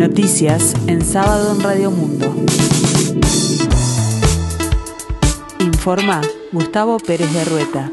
Noticias en sábado en Radio Mundo. Informa Gustavo Pérez de Rueta.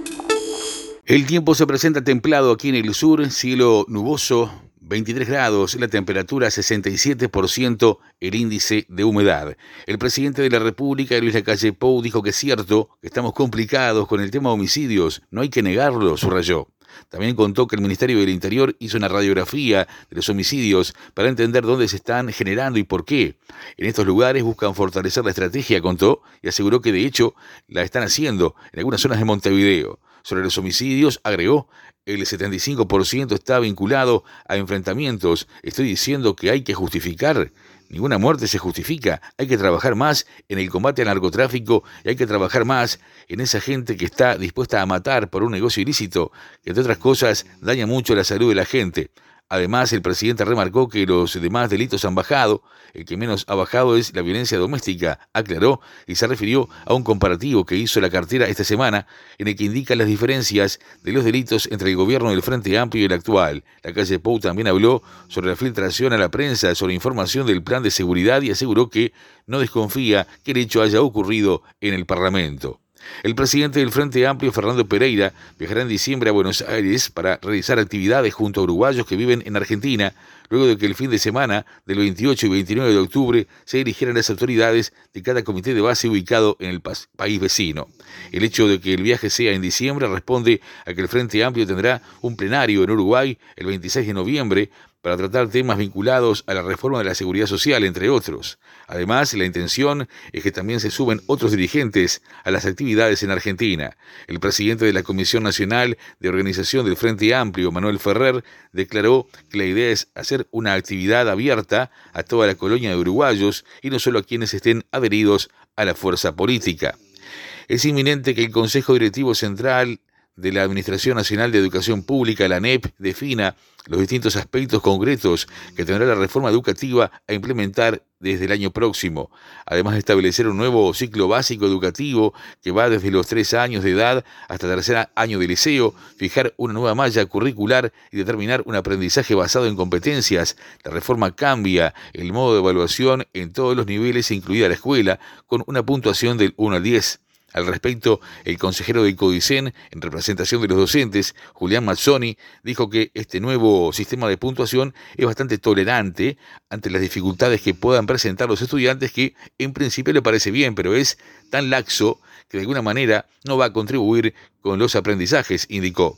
El tiempo se presenta templado aquí en el sur, cielo nuboso, 23 grados, la temperatura 67%, el índice de humedad. El presidente de la República, Luis Lacalle Pou, dijo que es cierto estamos complicados con el tema de homicidios, no hay que negarlo, subrayó. También contó que el Ministerio del Interior hizo una radiografía de los homicidios para entender dónde se están generando y por qué. En estos lugares buscan fortalecer la estrategia, contó, y aseguró que de hecho la están haciendo en algunas zonas de Montevideo. Sobre los homicidios, agregó, el 75% está vinculado a enfrentamientos. Estoy diciendo que hay que justificar Ninguna muerte se justifica. Hay que trabajar más en el combate al narcotráfico y hay que trabajar más en esa gente que está dispuesta a matar por un negocio ilícito que, entre otras cosas, daña mucho la salud de la gente. Además, el presidente remarcó que los demás delitos han bajado, el que menos ha bajado es la violencia doméstica, aclaró y se refirió a un comparativo que hizo la cartera esta semana en el que indica las diferencias de los delitos entre el gobierno del Frente Amplio y el actual. La calle Pou también habló sobre la filtración a la prensa sobre información del plan de seguridad y aseguró que no desconfía que el hecho haya ocurrido en el Parlamento. El presidente del Frente Amplio, Fernando Pereira, viajará en diciembre a Buenos Aires para realizar actividades junto a uruguayos que viven en Argentina, luego de que el fin de semana del 28 y 29 de octubre se dirigieran las autoridades de cada comité de base ubicado en el país vecino. El hecho de que el viaje sea en diciembre responde a que el Frente Amplio tendrá un plenario en Uruguay el 26 de noviembre para tratar temas vinculados a la reforma de la seguridad social, entre otros. Además, la intención es que también se suben otros dirigentes a las actividades en Argentina. El presidente de la Comisión Nacional de Organización del Frente Amplio, Manuel Ferrer, declaró que la idea es hacer una actividad abierta a toda la colonia de uruguayos y no solo a quienes estén adheridos a la fuerza política. Es inminente que el Consejo Directivo Central de la Administración Nacional de Educación Pública, la ANEP, defina los distintos aspectos concretos que tendrá la reforma educativa a implementar desde el año próximo, además de establecer un nuevo ciclo básico educativo que va desde los tres años de edad hasta el tercer año de liceo, fijar una nueva malla curricular y determinar un aprendizaje basado en competencias. La reforma cambia el modo de evaluación en todos los niveles, incluida la escuela, con una puntuación del 1 al 10. Al respecto, el consejero de Codicen, en representación de los docentes, Julián Mazzoni, dijo que este nuevo sistema de puntuación es bastante tolerante ante las dificultades que puedan presentar los estudiantes, que en principio le parece bien, pero es tan laxo que de alguna manera no va a contribuir con los aprendizajes, indicó.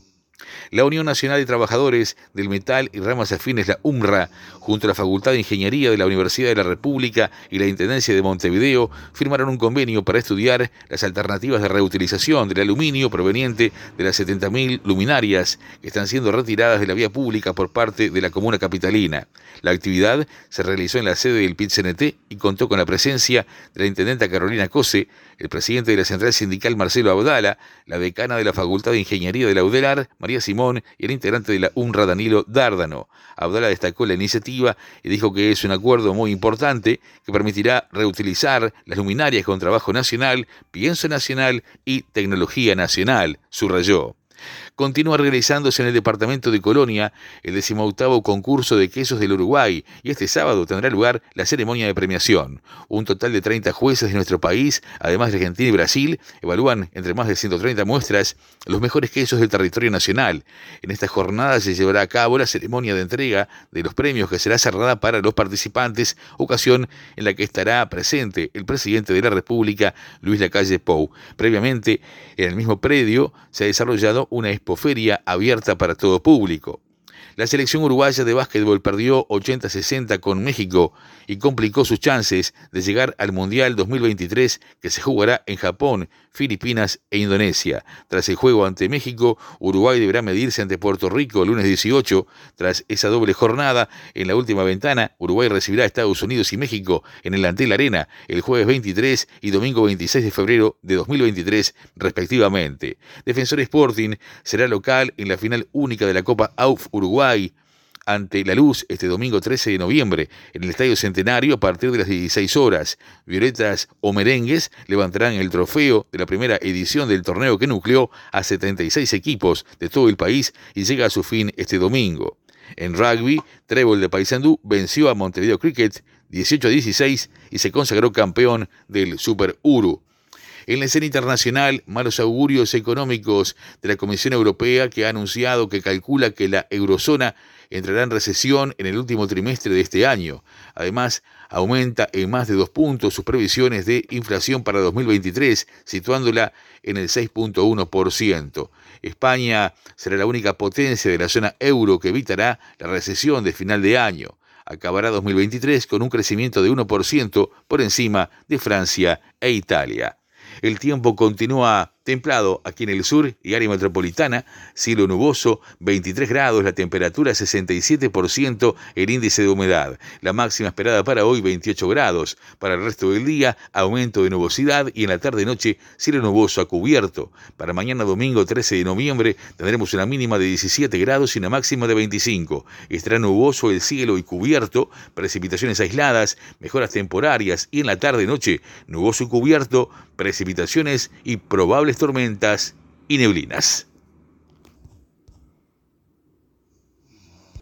La Unión Nacional de Trabajadores del Metal y Ramas Afines, la UMRA, junto a la Facultad de Ingeniería de la Universidad de la República y la Intendencia de Montevideo, firmaron un convenio para estudiar las alternativas de reutilización del aluminio proveniente de las 70.000 luminarias que están siendo retiradas de la vía pública por parte de la comuna capitalina. La actividad se realizó en la sede del PIT-CNT y contó con la presencia de la intendenta Carolina Cose, el presidente de la Central Sindical Marcelo Abdala, la decana de la Facultad de Ingeniería de la UDELAR, María Simón, y el integrante de la UNRA, Danilo Dárdano. Abdala destacó la iniciativa y dijo que es un acuerdo muy importante que permitirá reutilizar las luminarias con trabajo nacional, pienso nacional y tecnología nacional, subrayó continúa realizándose en el departamento de Colonia el decimoctavo concurso de quesos del Uruguay y este sábado tendrá lugar la ceremonia de premiación. Un total de 30 jueces de nuestro país, además de Argentina y Brasil, evalúan entre más de 130 muestras los mejores quesos del territorio nacional. En esta jornada se llevará a cabo la ceremonia de entrega de los premios que será cerrada para los participantes, ocasión en la que estará presente el presidente de la República, Luis Lacalle Pou. Previamente, en el mismo predio se ha desarrollado una expoferia abierta para todo público. La selección uruguaya de básquetbol perdió 80-60 con México y complicó sus chances de llegar al Mundial 2023 que se jugará en Japón, Filipinas e Indonesia. Tras el juego ante México, Uruguay deberá medirse ante Puerto Rico el lunes 18. Tras esa doble jornada, en la última ventana, Uruguay recibirá a Estados Unidos y México en el Antel Arena el jueves 23 y domingo 26 de febrero de 2023 respectivamente. Defensor Sporting será local en la final única de la Copa AUF Uruguay ante la luz este domingo 13 de noviembre en el Estadio Centenario a partir de las 16 horas. Violetas o merengues levantarán el trofeo de la primera edición del torneo que nucleó a 76 equipos de todo el país y llega a su fin este domingo. En rugby, Trébol de Paysandú venció a Montevideo Cricket 18 a 16 y se consagró campeón del Super Uru. En la escena internacional, malos augurios económicos de la Comisión Europea que ha anunciado que calcula que la eurozona entrará en recesión en el último trimestre de este año. Además, aumenta en más de dos puntos sus previsiones de inflación para 2023, situándola en el 6.1%. España será la única potencia de la zona euro que evitará la recesión de final de año. Acabará 2023 con un crecimiento de 1% por encima de Francia e Italia. El tiempo continúa templado aquí en el sur y área metropolitana, cielo nuboso, 23 grados, la temperatura 67%, el índice de humedad. La máxima esperada para hoy 28 grados. Para el resto del día, aumento de nubosidad y en la tarde-noche cielo nuboso a cubierto. Para mañana domingo 13 de noviembre tendremos una mínima de 17 grados y una máxima de 25. Estará nuboso el cielo y cubierto, precipitaciones aisladas, mejoras temporarias y en la tarde-noche nuboso y cubierto, precipitaciones y tormentas y neblinas.